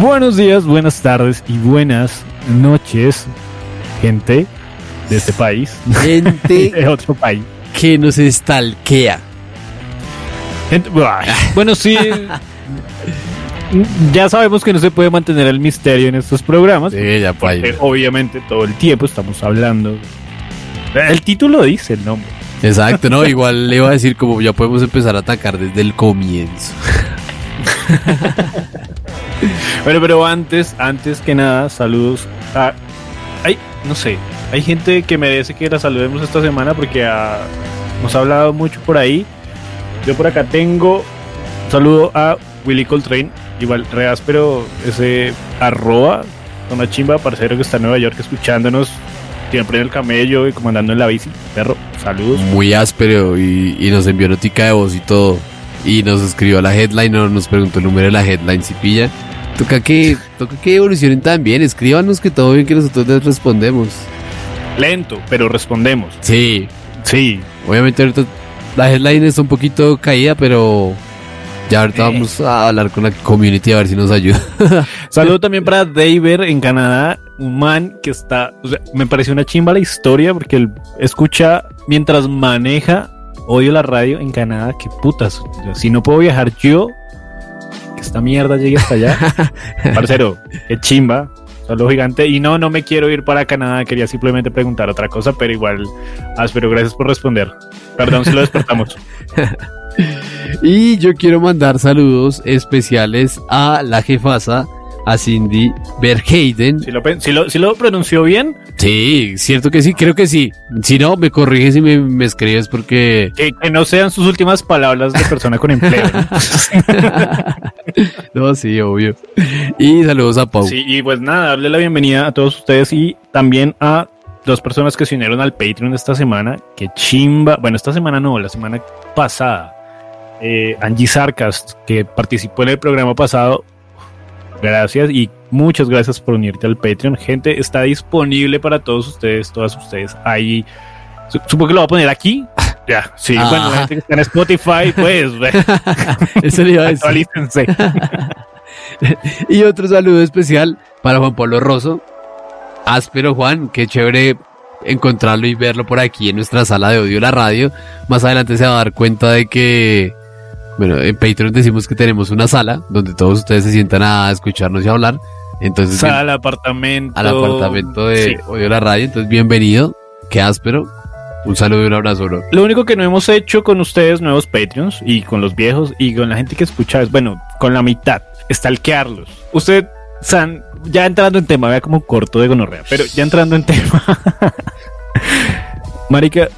Buenos días, buenas tardes y buenas noches, gente de este país, Gente de otro país. que nos estalquea. Gente- bueno, sí. Ya sabemos que no se puede mantener el misterio en estos programas. Sí, ya porque obviamente todo el tiempo estamos hablando. El título dice el nombre. Exacto, no, igual le iba a decir como ya podemos empezar a atacar desde el comienzo. Bueno, pero antes, antes que nada, saludos a. Hay, no sé, hay gente que merece que la saludemos esta semana porque ah, nos ha hablado mucho por ahí. Yo por acá tengo un saludo a Willy Coltrane, igual re áspero, ese arroba, una chimba, parcero que está en Nueva York escuchándonos siempre en el camello y comandando en la bici. Perro, saludos. Muy áspero y, nos envió notica de voz y todo. Y nos escribió la headline nos preguntó el número de la headline si pilla. Toca que, toca que evolucionen también, escríbanos que todo bien que nosotros les respondemos. Lento, pero respondemos. Sí, Sí, obviamente ahorita la headline está un poquito caída, pero ya ahorita Eh. vamos a hablar con la community a ver si nos ayuda. Saludo también para David en Canadá, un man que está, o sea, me pareció una chimba la historia porque él escucha mientras maneja, odio la radio en Canadá, qué putas, si no puedo viajar yo, que esta mierda llegue hasta allá, parcero, qué chimba, saludo gigante, y no, no me quiero ir para Canadá, quería simplemente preguntar otra cosa, pero igual, áspero, gracias por responder, perdón si lo despertamos. Y yo quiero mandar saludos especiales a la jefasa, a Cindy Verheiden. Si lo, si lo, si lo pronunció bien, Sí, cierto que sí, creo que sí. Si no, me corriges y me, me escribes porque... que, que no sean sus últimas palabras de persona con empleo. ¿no? no, sí, obvio. Y saludos a Pau. Sí, y pues nada, darle la bienvenida a todos ustedes y también a dos personas que se unieron al Patreon esta semana. Que chimba. Bueno, esta semana no, la semana pasada. Eh, Angie Sarcas, que participó en el programa pasado. Gracias y muchas gracias por unirte al Patreon. Gente, está disponible para todos ustedes, todas ustedes. Ahí, su- supongo que lo voy a poner aquí. Ya, sí, Ajá. bueno, la gente que está en Spotify, pues, Eso le iba a decir. actualícense. Y otro saludo especial para Juan Pablo Rosso. Áspero Juan, qué chévere encontrarlo y verlo por aquí en nuestra sala de odio la radio. Más adelante se va a dar cuenta de que, bueno, en Patreon decimos que tenemos una sala donde todos ustedes se sientan a escucharnos y a hablar. Entonces, bien- Sal, apartamento. al apartamento de Sí. odio la radio. Entonces, bienvenido. Qué áspero. Un saludo y un abrazo, bro. Lo único que no hemos hecho con ustedes, nuevos Patreons, y con los viejos, y con la gente que escucha, es, bueno, con la mitad, stalkearlos. Usted, San, ya entrando en tema, vea como corto de gonorrea, pero ya entrando en tema. Marica,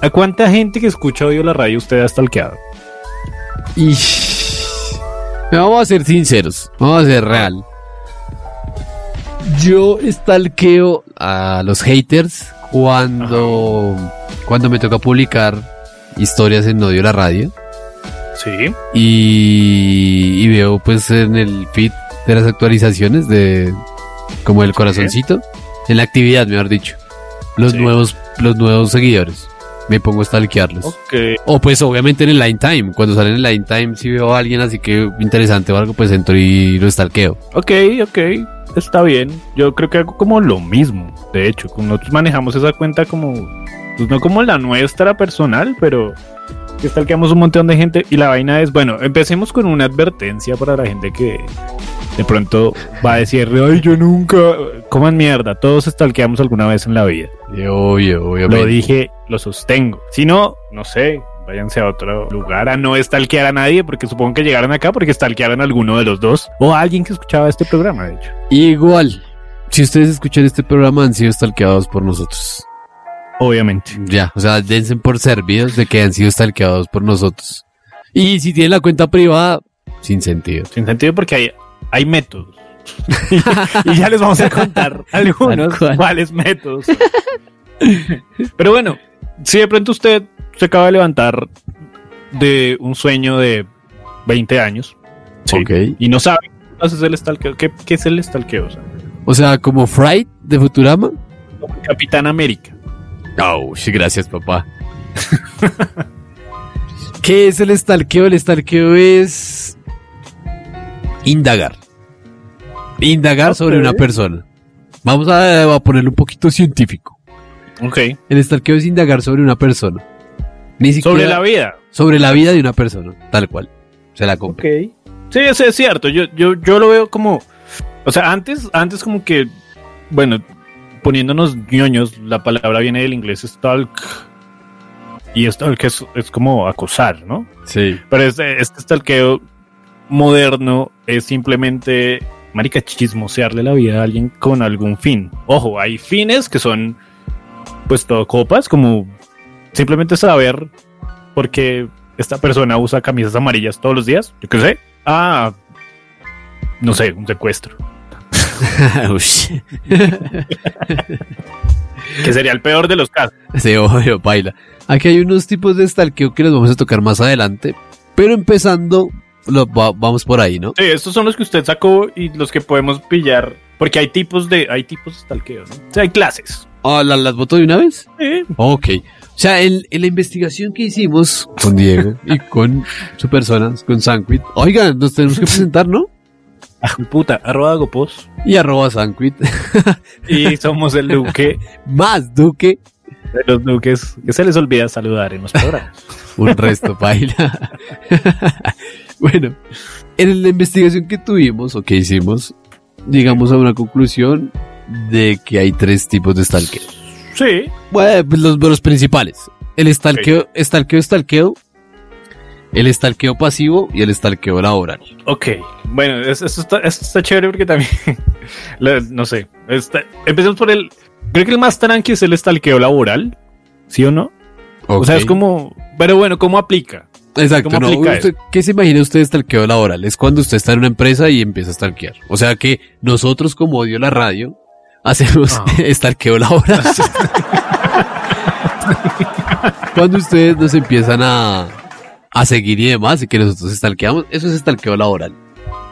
¿a cuánta gente que escucha odio la radio usted ha stalkeado? Y vamos a ser sinceros, vamos a ser real. Yo stalkeo a los haters cuando, cuando me toca publicar historias en Odio la Radio Sí. y, y veo pues en el feed de las actualizaciones de como el corazoncito, en la actividad mejor dicho, los Sí. nuevos los nuevos seguidores. Me pongo a stalkearlos. Ok. O pues obviamente en el line time. Cuando sale en el line time, si veo a alguien así que interesante o algo, pues entro y lo stalkeo. Ok, ok. Está bien. Yo creo que hago como lo mismo. De hecho, nosotros manejamos esa cuenta como. Pues no como la nuestra personal, pero. Que stalkeamos un montón de gente. Y la vaina es, bueno, empecemos con una advertencia para la gente que de pronto va a decir, ay, yo nunca. Coman mierda. Todos stalkeamos alguna vez en la vida. Obvio, Lo obviamente. dije, lo sostengo. Si no, no sé, váyanse a otro lugar a no stalkear a nadie, porque supongo que llegaron acá porque stalkearon a alguno de los dos. O a alguien que escuchaba este programa, de hecho. Igual, si ustedes escuchan este programa, han sido stalkeados por nosotros. Obviamente. Ya, o sea, dense por servidos de que han sido stalkeados por nosotros. Y si tienen la cuenta privada, sin sentido. Sin sentido porque hay, hay métodos. y ya les vamos a contar algunos cuáles métodos. Pero bueno, si de pronto usted se acaba de levantar de un sueño de 20 años sí, y no sabe qué es el stalkeo, ¿qué, qué es el stalkeo? O sea, O sea, como Fright de Futurama. como Capitán América. Oh, sí, gracias, papá. ¿Qué es el stalkeo? El stalkeo es indagar. Indagar sobre una persona. Vamos a, a ponerlo un poquito científico. Ok. El stalkeo es indagar sobre una persona. Ni siquiera Sobre la vida. sobre la vida de una persona, tal cual. Se la compra. Ok. Sí, eso es cierto. Yo, yo, yo lo veo como. O sea, antes, antes como que. Bueno, poniéndonos ñoños, la palabra viene del inglés stalk. Y stalk es, es como acosar, ¿no? Sí. Pero este, este stalkeo moderno es simplemente. Marica, chismosearle la vida a alguien con algún fin. Ojo, hay fines que son. Pues todo copas, como simplemente saber por qué esta persona usa camisas amarillas todos los días. Yo qué sé. Ah, no sé, un secuestro. Que sería el peor de los casos. Sí, obvio, baila. Aquí hay unos tipos de stalkeo que los vamos a tocar más adelante. Pero empezando, lo, va- vamos por ahí, ¿no? Sí, estos son los que usted sacó y los que podemos pillar. Porque hay tipos de, hay tipos de stalkeo, ¿no? O sea, hay clases. Ah, ¿la- ¿Las voto de una vez? Sí. Ok. O sea, en, en la investigación que hicimos con Diego y con su persona, con Sanquit. Oigan, nos tenemos que presentar, ¿no? Ah, puta, arroba Gopos. Y arroba Sanquit. Y somos el duque Más Duque. de los duques que se les olvida saludar en los programas. Un resto, baila. bueno, en la investigación que tuvimos o que hicimos, llegamos a una conclusión de que hay tres tipos de stalkeo. Sí. Bueno, pues los, los principales. El stalkeo, stalkeo, stalkeo. El stalkeo pasivo y el stalkeo laboral. Ok, bueno, es- esto está, esto está chévere porque también, no sé, está- empecemos por el, creo que el más tranqui es el estalqueo laboral, ¿sí o no? O sea, es como, pero bueno, ¿cómo aplica? Exacto, ¿cómo no. aplica Usted- ¿Qué se imagina usted de stalkeo laboral? Es cuando usted está en una empresa y empieza a stalkear. O sea que nosotros, como odio la radio, hacemos Ah. stalkeo laboral. cuando ustedes nos empiezan a, a seguir y demás y que nosotros stalkeamos, eso es stalkeo laboral.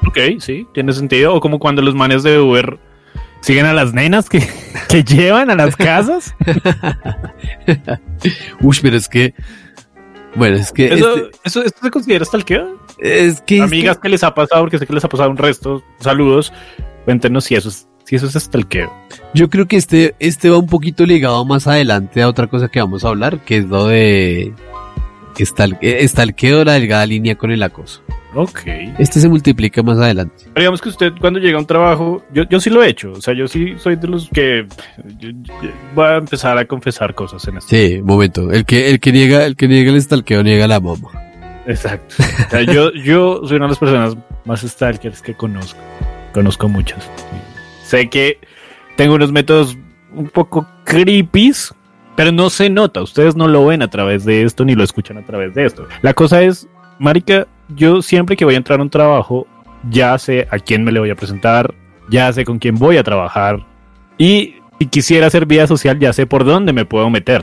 Ok, sí, tiene sentido, o como cuando los manes de Uber siguen a las nenas que, que llevan a las casas. Uy, pero es que... Bueno, es que... ¿Eso, este- eso, ¿Esto se considera estalqueo? es que... Amigas este- que les ha pasado, porque sé que les ha pasado un resto, saludos, cuéntenos si eso es, si eso es estalqueo. Yo creo que este, este va un poquito ligado más adelante a otra cosa que vamos a hablar, que es lo de estalqueo, la delgada línea con el acoso. Ok. Este se multiplica más adelante. Pero digamos que usted cuando llega a un trabajo, yo, yo sí lo he hecho, o sea, yo sí soy de los que yo- yo voy a empezar a confesar cosas en esto. Sí, momento. El que, el que niega, el que niega el estalqueo niega la mamá. Exacto. O sea, yo, yo soy una de las personas más stalkers que conozco. Conozco muchas. Sé que tengo unos métodos un poco creepies, pero no se nota. Ustedes no lo ven a través de esto ni lo escuchan a través de esto. La cosa es, Marica, yo siempre que voy a entrar a un trabajo, ya sé a quién me le voy a presentar, ya sé con quién voy a trabajar y si quisiera hacer vida social, ya sé por dónde me puedo meter.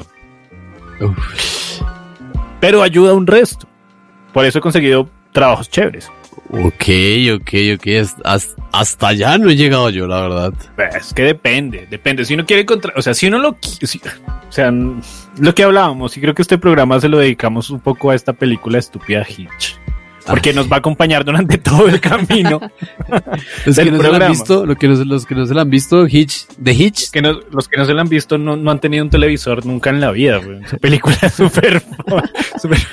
Pero ayuda un resto. Por eso he conseguido trabajos chéveres. Ok, ok, ok. Hasta, hasta- allá no he llegado yo, la verdad. Es que depende, depende. Si uno quiere encontrar, o sea, si uno lo si, sea, n- lo que hablábamos, y creo que este programa se lo dedicamos un poco a esta película estúpida Hitch. Porque nos va a acompañar durante todo el camino. Los que no se la han visto, lo que no, los que no se la han visto, Hitch, de Hitch, que no- los que no se la han visto no, no han tenido un televisor nunca en la vida. Esa película es súper... súper-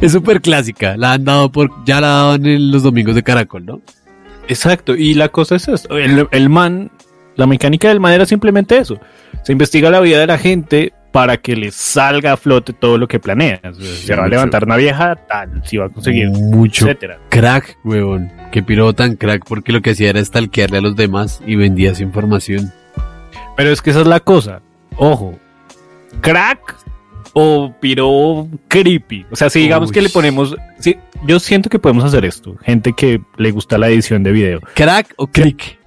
es súper clásica. La han dado por, ya la daban en los domingos de Caracol, ¿no? Exacto, y la cosa es esto. El, el man, la mecánica del man era simplemente eso. Se investiga la vida de la gente para que le salga a flote todo lo que planea. O sea, si va a levantar una vieja, tal, si va a conseguir, Mucho etcétera. crack, huevón. Qué piro tan crack, porque lo que hacía era stalkearle a los demás y vendía su información. Pero es que esa es la cosa. Ojo, crack o piro creepy. O sea, si digamos Uy. que le ponemos. Sí, yo siento que podemos hacer esto. Gente que le gusta la edición de video. ¿Crack o click?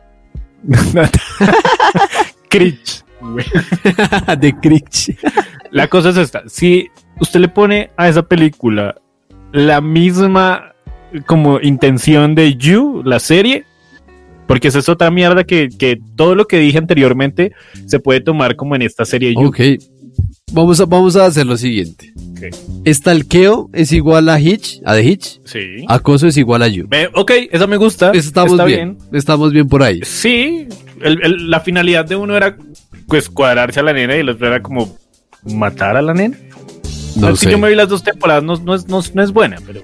Cringe. de Critch. La cosa es esta. Si usted le pone a esa película la misma como intención de You, la serie, porque esa es otra mierda que, que todo lo que dije anteriormente se puede tomar como en esta serie You. Ok. Vamos a, vamos a hacer lo siguiente. Ok. Estalqueo es igual a Hitch, a The Hitch. Sí. Acoso es igual a You. Ve, ok, esa me gusta. Estamos bien, Estamos bien por ahí. Sí, el- el- la finalidad de uno era pues cuadrarse a la nena y el otro era como matar a la nena. No que sé. yo me vi las dos temporadas, no, no es, no, es- no es buena, pero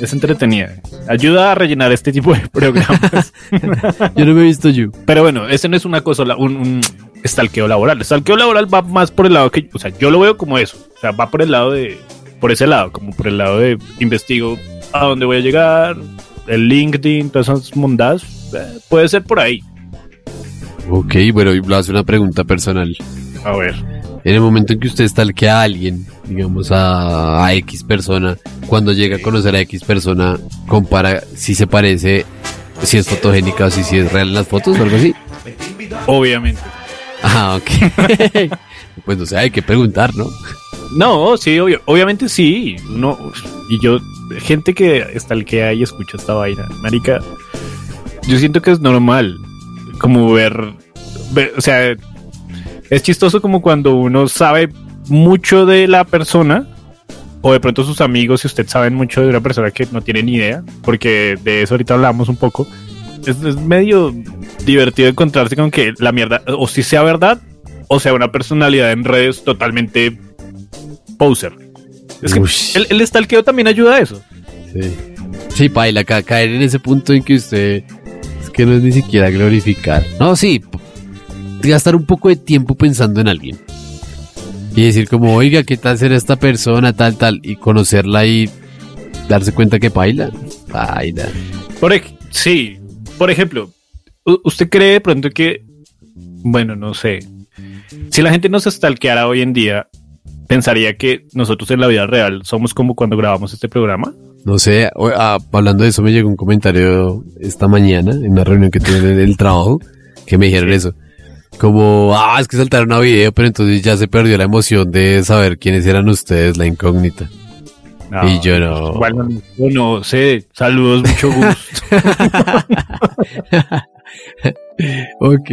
es entretenida. Ayuda a rellenar este tipo de programas. Yo no me he visto You. pero bueno, ese no es una cosa, un, un estalqueo laboral. El estalqueo laboral va más por el lado que, o sea, yo lo veo como eso. O sea, va por el lado de, por ese lado, como por el lado de investigo a dónde voy a llegar, el LinkedIn, todas esas mondadas. eh, puede ser por ahí. Ok, bueno, y voy a hacer una pregunta personal. A ver. En el momento en que usted stalkea a alguien, digamos a, a X persona, cuando llega a conocer a X persona, compara si se parece, si es fotogénica o si, si es real en las fotos o algo así. Obviamente. Ah, ok. pues no sé, hay que preguntar, ¿no? No, sí, obvio, obviamente sí. No, y yo, gente que estalquea y escucha esta vaina, marica, yo siento que es normal como ver, ver- o sea, es chistoso como cuando uno sabe mucho de la persona o de pronto sus amigos, si usted saben mucho de una persona que no tiene ni idea, porque de eso ahorita hablamos un poco. Es, es medio divertido encontrarse con que la mierda, o si sea verdad, o sea una personalidad en redes totalmente poser. Es que el, el stalkeo también ayuda a eso. Sí. Sí, paila, ca- caer en ese punto en que usted que no es ni siquiera glorificar. No, sí, gastar un poco de tiempo pensando en alguien. Y decir como, oiga, ¿qué tal será esta persona, tal, tal? Y conocerla y darse cuenta que paila. Paila. Por sí, por ejemplo, ¿usted cree de pronto que, bueno, no sé, si la gente nos stalkeara hoy en día, pensaría que nosotros en la vida real somos como cuando grabamos este programa? No sé, ah, hablando de eso me llegó un comentario esta mañana en una reunión que tuve en el trabajo que me dijeron eso. Como, ah, es que saltaron a video, pero entonces ya se perdió la emoción de saber quiénes eran ustedes, la incógnita. Y yo no. Igual no, yo no sé, saludos, mucho gusto. Ok.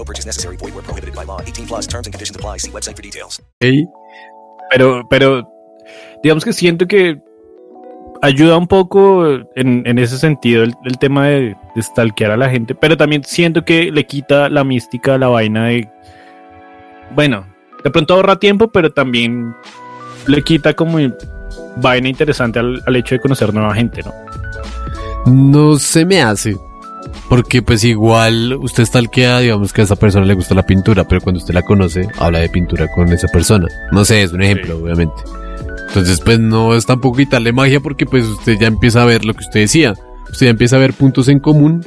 No purchase necessary. Void where prohibited by law. 18 plus terms and conditions apply. See website for details. Pero, pero, digamos que siento que ayuda un poco en, en ese sentido el, el tema de, de stalkear a la gente, pero también siento que le quita la mística a la vaina de, bueno, de pronto ahorra tiempo, pero también le quita como vaina interesante al, al hecho de conocer nueva gente, ¿no? No se me hace. Porque pues igual usted stalkea, digamos que a esa persona le gusta la pintura, pero cuando usted la conoce, habla de pintura con esa persona. No sé, es un ejemplo, Sí. obviamente. Entonces pues no es tampoco quitarle magia porque pues usted ya empieza a ver lo que usted decía. Usted ya empieza a ver puntos en común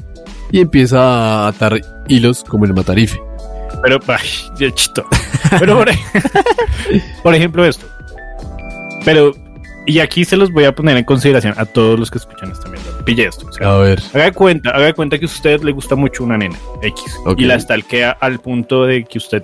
y empieza a atar hilos como el matarife. Pero, ay, chito. Pero, por ejemplo, esto. Pero, y aquí se los voy a poner en consideración a todos los que escuchan esta mierda. Pille esto. o sea, A ver. haga de cuenta, haga de cuenta que a usted le gusta mucho una nena X y la stalkea al punto de que usted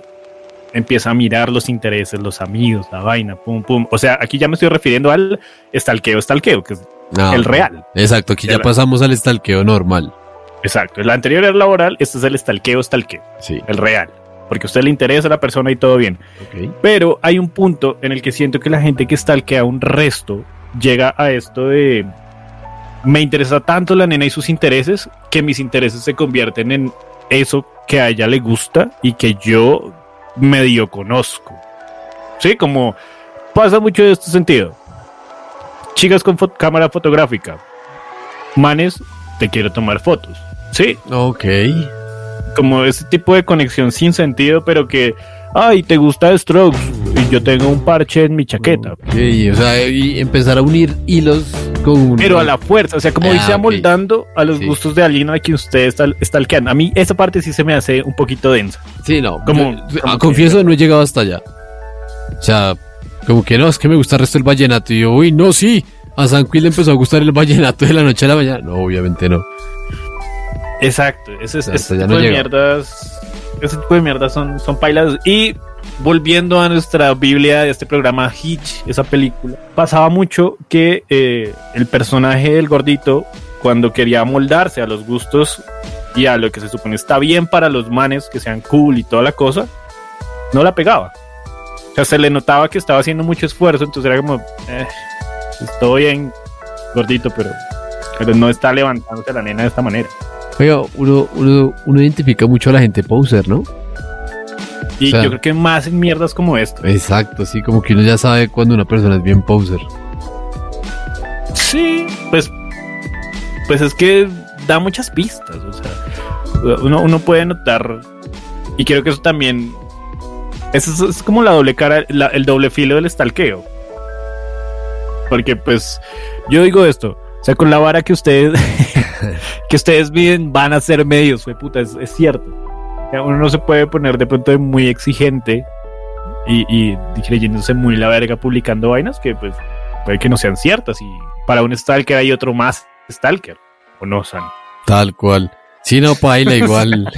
empieza a mirar los intereses, los amigos, la vaina, pum, pum. O sea, aquí ya me estoy refiriendo al stalkeo, stalkeo, que es Ah, el real. Exacto, aquí ya pasamos al stalkeo normal. Exacto. El anterior era laboral, este es el stalkeo, stalkeo, Sí. el real. Porque a usted le interesa a la persona y todo bien. Pero hay un punto en el que siento que la gente que stalkea un resto llega a esto de me interesa tanto la nena y sus intereses que mis intereses se convierten en eso que a ella le gusta y que yo medio conozco. Sí, como pasa mucho de este sentido. Chicas con fo- cámara fotográfica. Manes, te quiero tomar fotos. Sí, Ok. Como ese tipo de conexión sin sentido, pero que, ay, te gusta Strokes y yo tengo un parche en mi chaqueta. Ok, o sea, y empezar a unir hilos con... Pero a la fuerza, o sea, como Ah, ok. amoldando a los Sí. gustos de alguien a quien usted está stalkeando. A mí esa parte sí se me hace un poquito densa. Sí, no. Como- yo- como ah, que- confieso, no he llegado hasta allá. O sea, como que no, es que me gusta el resto del vallenato. Y yo, uy, no, sí. A San Quil le empezó a gustar el vallenato de la noche a la mañana. No, obviamente no. Exacto, ese, ese ya tipo no de llega. mierdas, ese tipo de mierdas son, son pailas. Y volviendo a nuestra Biblia de este programa Hitch, esa película, pasaba mucho que eh, el personaje del gordito, cuando quería moldarse a los gustos y a lo que se supone está bien para los manes, que sean cool y toda la cosa, no la pegaba. O sea, se le notaba que estaba haciendo mucho esfuerzo, entonces era como, eh, estoy bien gordito, pero, pero no está levantándose la nena de esta manera. Oiga, uno, uno, uno identifica mucho a la gente poser, ¿no? Y O sea- yo creo que más en mierdas como esta. Exacto, sí, como que uno ya sabe cuando una persona es bien poser. Sí, pues, pues es que da muchas pistas. O sea, uno, uno puede notar. Y creo que eso también. Eso es, es como la doble cara, la- el doble filo del estalqueo. Porque, pues, yo digo esto. O sea, con la vara que ustedes que ustedes miden van a ser medios, fue puta, es, es cierto. O sea, Uno no se puede poner de pronto muy exigente y, y creyéndose muy la verga publicando vainas que pues puede que no sean ciertas y para un stalker hay otro más stalker o no San Tal cual. Sí, no, paila, igual.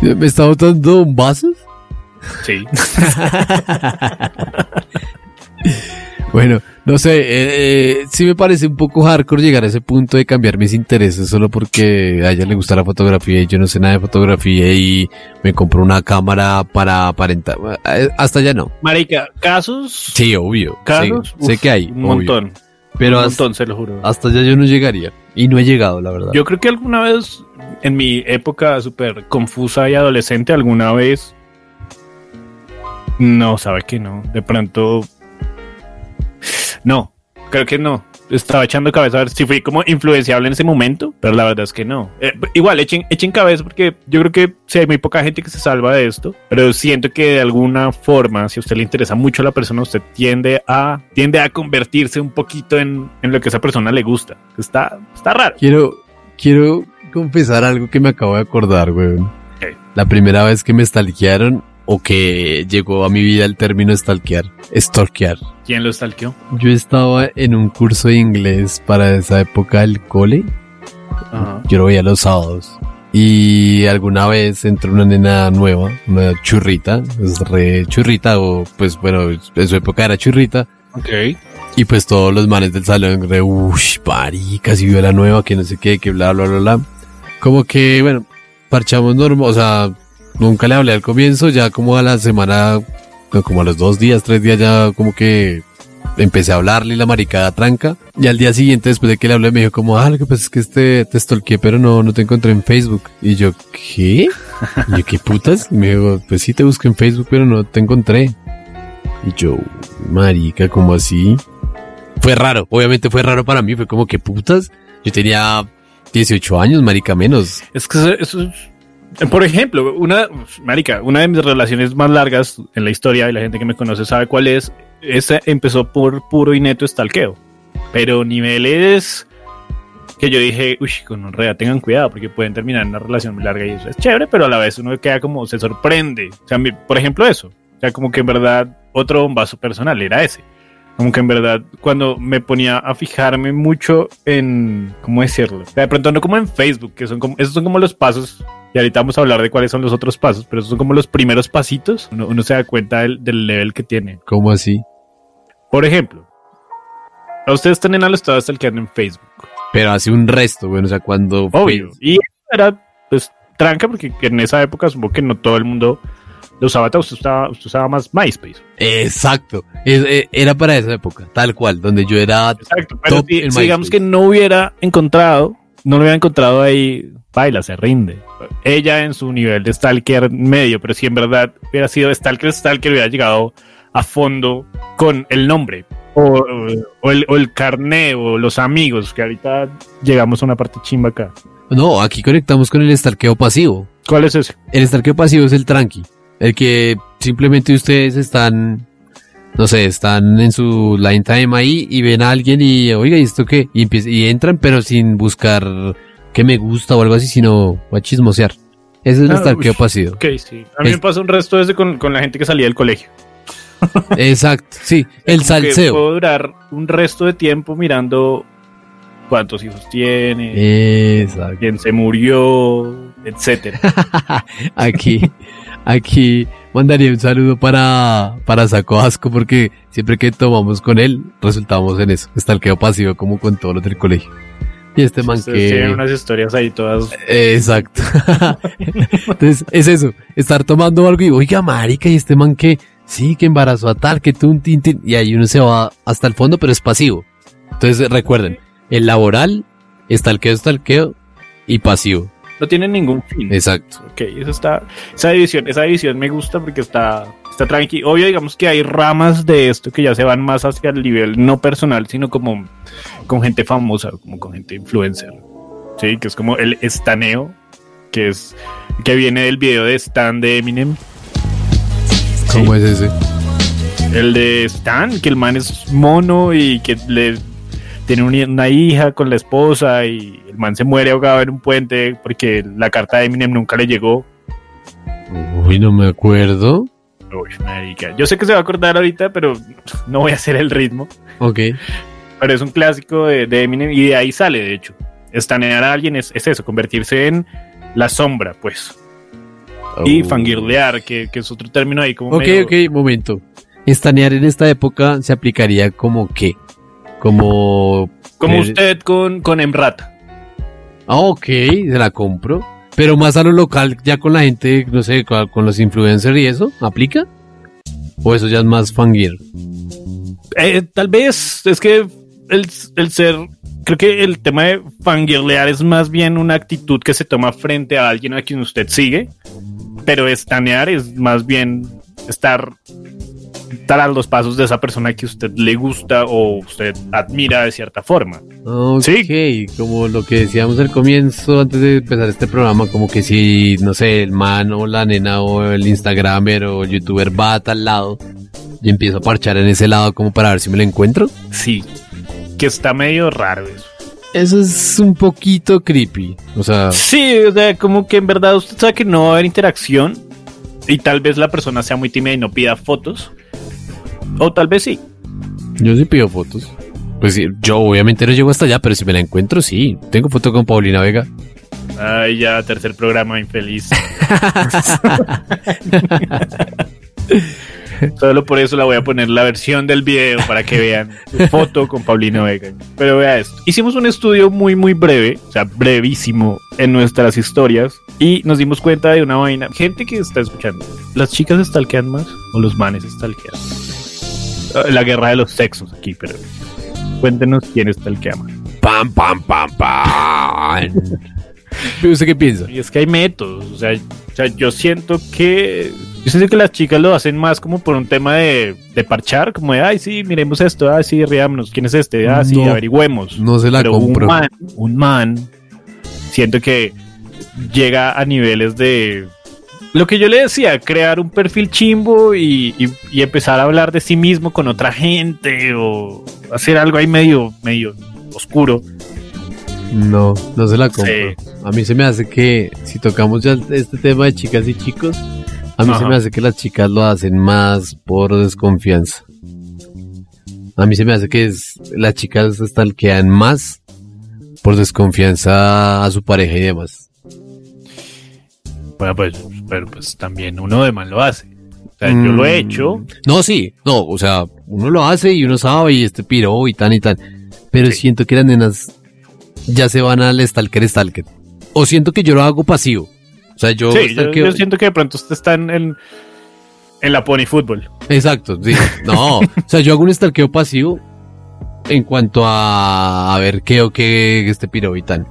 ¿Me está botando un vaso? sí Bueno, no sé, eh, eh, sí me parece un poco hardcore llegar a ese punto de cambiar mis intereses solo porque a ella le gusta la fotografía y yo no sé nada de fotografía y me compro una cámara para aparentar. Eh, Hasta allá no. marica casos Sí, obvio. casos Sí, sé que hay, un obvio. montón Pero un hasta, montón se lo juro hasta allá yo no llegaría. Y no he llegado, la verdad. yo creo que alguna vez en mi época súper confusa y adolescente alguna vez no sabe que no de pronto no creo que no estaba echando cabeza a ver si fui como influenciable en ese momento, pero la verdad es que no. Eh, igual, echen, echen cabeza porque yo creo que sí hay muy poca gente que se salva de esto, pero siento que de alguna forma, si a usted le interesa mucho a la persona, usted tiende a, tiende a convertirse un poquito en, en lo que a esa persona le gusta. Está, está raro. Quiero, quiero confesar algo que me acabo de acordar, weón. ¿Qué? La primera vez que me stalkearon o que llegó a mi vida el término stalkear, stalkear. ¿Quién lo stalkeó? Yo estaba en un curso de inglés para esa época del cole. Ajá. Yo lo veía los sábados. Y alguna vez entró una nena nueva, una churrita, es re churrita, o pues bueno, en su época era churrita. Ok. Y pues todos los manes del salón, re, uff, marica, si vio la nueva, que no sé qué, que bla, bla, bla, bla. Como que, bueno, parchamos normal, o sea, nunca le hablé al comienzo, ya como a la semana, como a los dos días, tres días ya como que empecé a hablarle y la maricada tranca. Y al día siguiente, después de que le hablé, me dijo como, ah, lo que pasa es que este te stalkeé, pero no, no te encontré en Facebook. Y yo, ¿qué? Y yo, ¿qué putas? Y me dijo, pues sí te busqué en Facebook, pero no te encontré. Y yo, Marica, ¿cómo así? Fue raro, obviamente fue raro para mí, fue como que putas. Yo tenía 18 años, marica, menos. Es que eso, eso es- por ejemplo, una, marica, una de mis relaciones más largas en la historia y la gente que me conoce sabe cuál es. Esa empezó por puro y neto estalqueo, pero niveles que yo dije, uy, con un rea, tengan cuidado porque pueden terminar en una relación muy larga y eso es chévere, pero a la vez uno queda como se sorprende. O sea, por ejemplo, eso. O sea, como que en verdad otro bombazo personal era ese. Como que en verdad, cuando me ponía a fijarme mucho en, ¿cómo decirlo? De pronto no como en Facebook, que son como, esos son como los pasos, y ahorita vamos a hablar de cuáles son los otros pasos, pero esos son como los primeros pasitos, uno, uno se da cuenta del, del level que tiene. ¿Cómo así? Por ejemplo, a ustedes tienen a los estados stalkeando en Facebook, Pero hace un resto, bueno, o sea, cuando... fue- obvio, y era, pues, tranca, porque en esa época supongo que no todo el mundo lo usaba, usted usaba, usted usaba más MySpace. Exacto, Es- eh, era para esa época, tal cual, donde yo era... Exacto, pero Top si, en digamos que no hubiera encontrado, no lo hubiera encontrado ahí, baila, se rinde. Ella en su nivel de stalker medio, pero si en verdad hubiera sido stalker, stalker hubiera llegado a fondo con el nombre. O, o el, o el carné o los amigos, que ahorita llegamos a una parte chimba acá. No, aquí conectamos con el estalqueo pasivo. ¿Cuál es ese? El estalqueo pasivo es el tranqui. El que simplemente ustedes están, no sé, están en su line time ahí y ven a alguien y, oiga, ¿y esto qué? Y, empieza- y entran, pero sin buscar qué me gusta o algo así, sino a chismosear. Ese es el Ah, estalqueo uy. pasivo. Ok, sí. A mí Es- me pasa un resto desde con, con la gente que salía del colegio. Exacto, sí, el Como que salseo. Puedo durar un resto de tiempo mirando cuántos hijos tiene. Exacto. quién se murió, etcétera. Aquí, aquí mandaría un saludo para, para Saco Asco porque siempre que tomamos con él resultamos en eso, estalqueo pasivo como con todos los del colegio. Y este man Ustedes tienen que... unas historias ahí todas. Exacto. Entonces, es eso, estar tomando algo y, oiga, marica, y este man que, sí, que embarazó a tal, que tú un tintín, y ahí uno se va hasta el fondo, pero es pasivo. Entonces, recuerden, el laboral, estalqueo, estalqueo y pasivo. No tienen ningún fin. Exacto. Ok, eso está. Esa división, esa división me gusta porque está, está tranqui. Obvio, digamos que hay ramas de esto que ya se van más hacia el nivel no personal, sino como con gente famosa, como con gente influencer. Sí, que es como el estaneo, que es que viene del video de Stan de Eminem. ¿Cómo es ese? El de Stan, que el man es mono y que le tiene un- una hija con la esposa y el man se muere ahogado en un puente porque la carta de Eminem nunca le llegó. Uy, no me acuerdo. Uy, marica. Yo sé que se va a acordar ahorita, pero no voy a hacer el ritmo. Ok. Pero es un clásico de, de Eminem y de ahí sale, de hecho. Estanear a alguien es, es eso, convertirse en la sombra, pues. Y Oh. fangirlear, que, que es otro término ahí como Ok, medio- ok, momento. Estanear en esta época se aplicaría como qué? Como... Como usted con, con Emrata. Ah, ok, se la compro. Pero más a lo local, ya con la gente, no sé, con, con los influencers y eso, ¿aplica? ¿O eso ya es más fangir? Eh, tal vez es que el, el ser, creo que el tema de fangirlear es más bien una actitud que se toma frente a alguien a quien usted sigue, pero estanear es más bien estar, a los pasos de esa persona que usted le gusta o usted admira de cierta forma. Ok, como lo que decíamos al comienzo, antes de empezar este programa, como que si, no sé, el man o la nena o el instagramer o el youtuber va a tal lado y empiezo a parchar en ese lado como para ver si me lo encuentro. Sí, que está medio raro eso. Eso es un poquito creepy. O sea, Sí, o sea, como que en verdad usted sabe que no va a haber interacción y tal vez la persona sea muy tímida y no pida fotos. O tal vez sí. yo sí pido fotos. Pues sí, yo obviamente no llego hasta allá, pero si me la encuentro, sí. Tengo foto con Paulina Vega. Ay, ya, tercer programa infeliz. Solo por eso la voy a poner la versión del video para que vean foto con Paulino Vega. Pero vea esto. Hicimos un estudio muy, muy breve, o sea, brevísimo en nuestras historias y nos dimos cuenta de una vaina. Gente que está escuchando, ¿las chicas stalkean más o los manes stalkean? La guerra de los sexos aquí, pero cuéntenos quién stalkea más. Pam, pam, pam, pam. ¿Usted qué piensa? Y es que hay métodos, o sea, o sea, yo siento que Yo siento que las chicas lo hacen más como por un tema de, de parchar, como de, ay, sí, miremos esto, ah, sí, riámonos, ¿quién es este? Ah, sí, No. averigüemos. No se la Pero compro. un man, un man, siento que llega a niveles de... Lo que yo le decía, crear un perfil chimbo y, y- y empezar a hablar de sí mismo con otra gente o hacer algo ahí medio, medio oscuro. No, no se la compro. Sí. A mí se me hace que si tocamos ya este tema de chicas y chicos, a mí se me hace que las chicas lo hacen más por desconfianza. A mí se me hace que es, las chicas stalkean más por desconfianza a su pareja y demás. Bueno, pues, pero pues también uno de man lo hace. O sea, yo lo he Mm. hecho. No, sí, no, o sea, uno lo hace y uno sabe y este piro y tan y tan. Pero Sí. siento que las nenas ya se van al stalker stalker. O siento que yo lo hago pasivo. O sea, yo, Sí, yo, siento que de pronto usted está en, en, en la pony fútbol. Exacto, sí. No, o sea, yo hago un stalkeo pasivo en cuanto a, a ver qué o qué este piro y tan.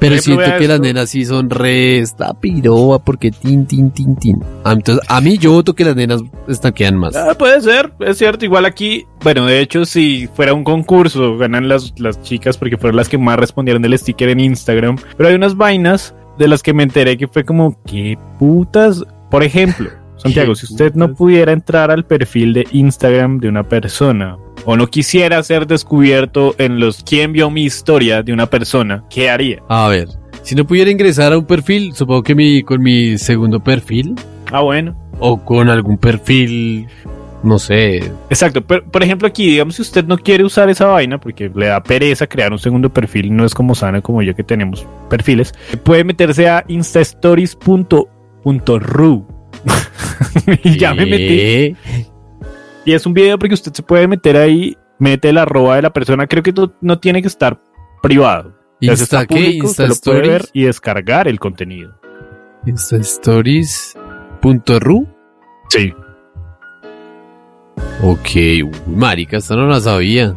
Pero ejemplo, siento que las nenas sí son re esta piroba porque tin, tin, tin, tin. Ah, Entonces, a mí yo voto que las nenas stalkean más. Ah, puede ser, es cierto. Igual aquí, bueno, de hecho, si fuera un concurso, ganan las, las chicas porque fueron las que más respondieron del sticker en Instagram. Pero hay unas vainas de las que me enteré que fue como, ¿qué putas? Por ejemplo, Santiago, si usted no pudiera entrar al perfil de Instagram de una persona o no quisiera ser descubierto en los quién vio mi historia de una persona, ¿qué haría? A ver, si no pudiera ingresar a un perfil, supongo que mi, con mi segundo perfil Ah, bueno. o con algún perfil, no sé, Exacto, pero por ejemplo aquí, digamos si usted no quiere usar esa vaina porque le da pereza crear un segundo perfil, no es como Sana como yo que tenemos perfiles, puede meterse a instastories.ru y ya me metí. Y es un video porque usted se puede meter ahí, mete el arroba de la persona, creo que no, no tiene que estar privado. Si Insta, está ¿qué? público, Insta lo puede ver y descargar el contenido. Instastories.ru. Sí. Ok, uy, marica, esta no la sabía.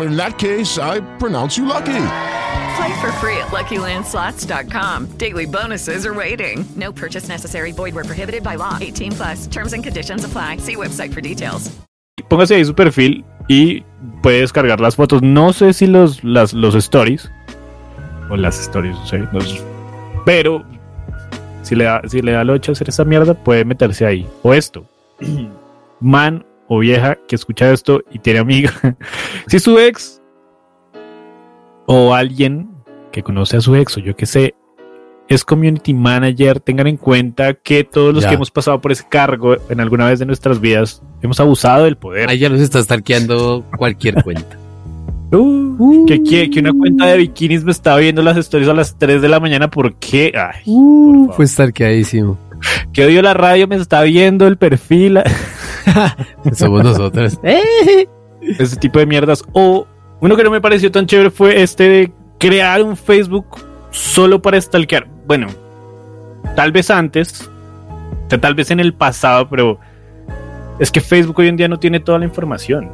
In that case, I pronounce you lucky. Play for free at LuckyLandSlots.com. Daily bonuses are waiting. No purchase necessary. Void were prohibited by law. 18 plus. Terms and conditions apply. See website for details. póngase ahí su perfil y puede descargar las fotos. No sé si los, las, los stories o las stories, no sé, los- pero si le da, si le da locha hacer esa mierda, puede meterse ahí. O esto, man o vieja que escucha esto y tiene amiga. si su ex o alguien que conoce a su ex o yo que sé es community manager, tengan en cuenta que todos los Ya. que hemos pasado por ese cargo en alguna vez de nuestras vidas hemos abusado del poder. Ahí ya nos está stalkeando cualquier cuenta. Uh, que, que, que una cuenta de bikinis me estaba viendo las stories a las 3 de la mañana. ¿Por qué? Ay, por favor. Fue stalkeadísimo. que odio la radio, me está viendo el perfil. Somos nosotros. Ese tipo de mierdas. O uno que no me pareció tan chévere fue este de crear un Facebook solo para stalkear. Bueno, tal vez antes, o sea, tal vez en el pasado, pero es que Facebook hoy en día no tiene toda la información.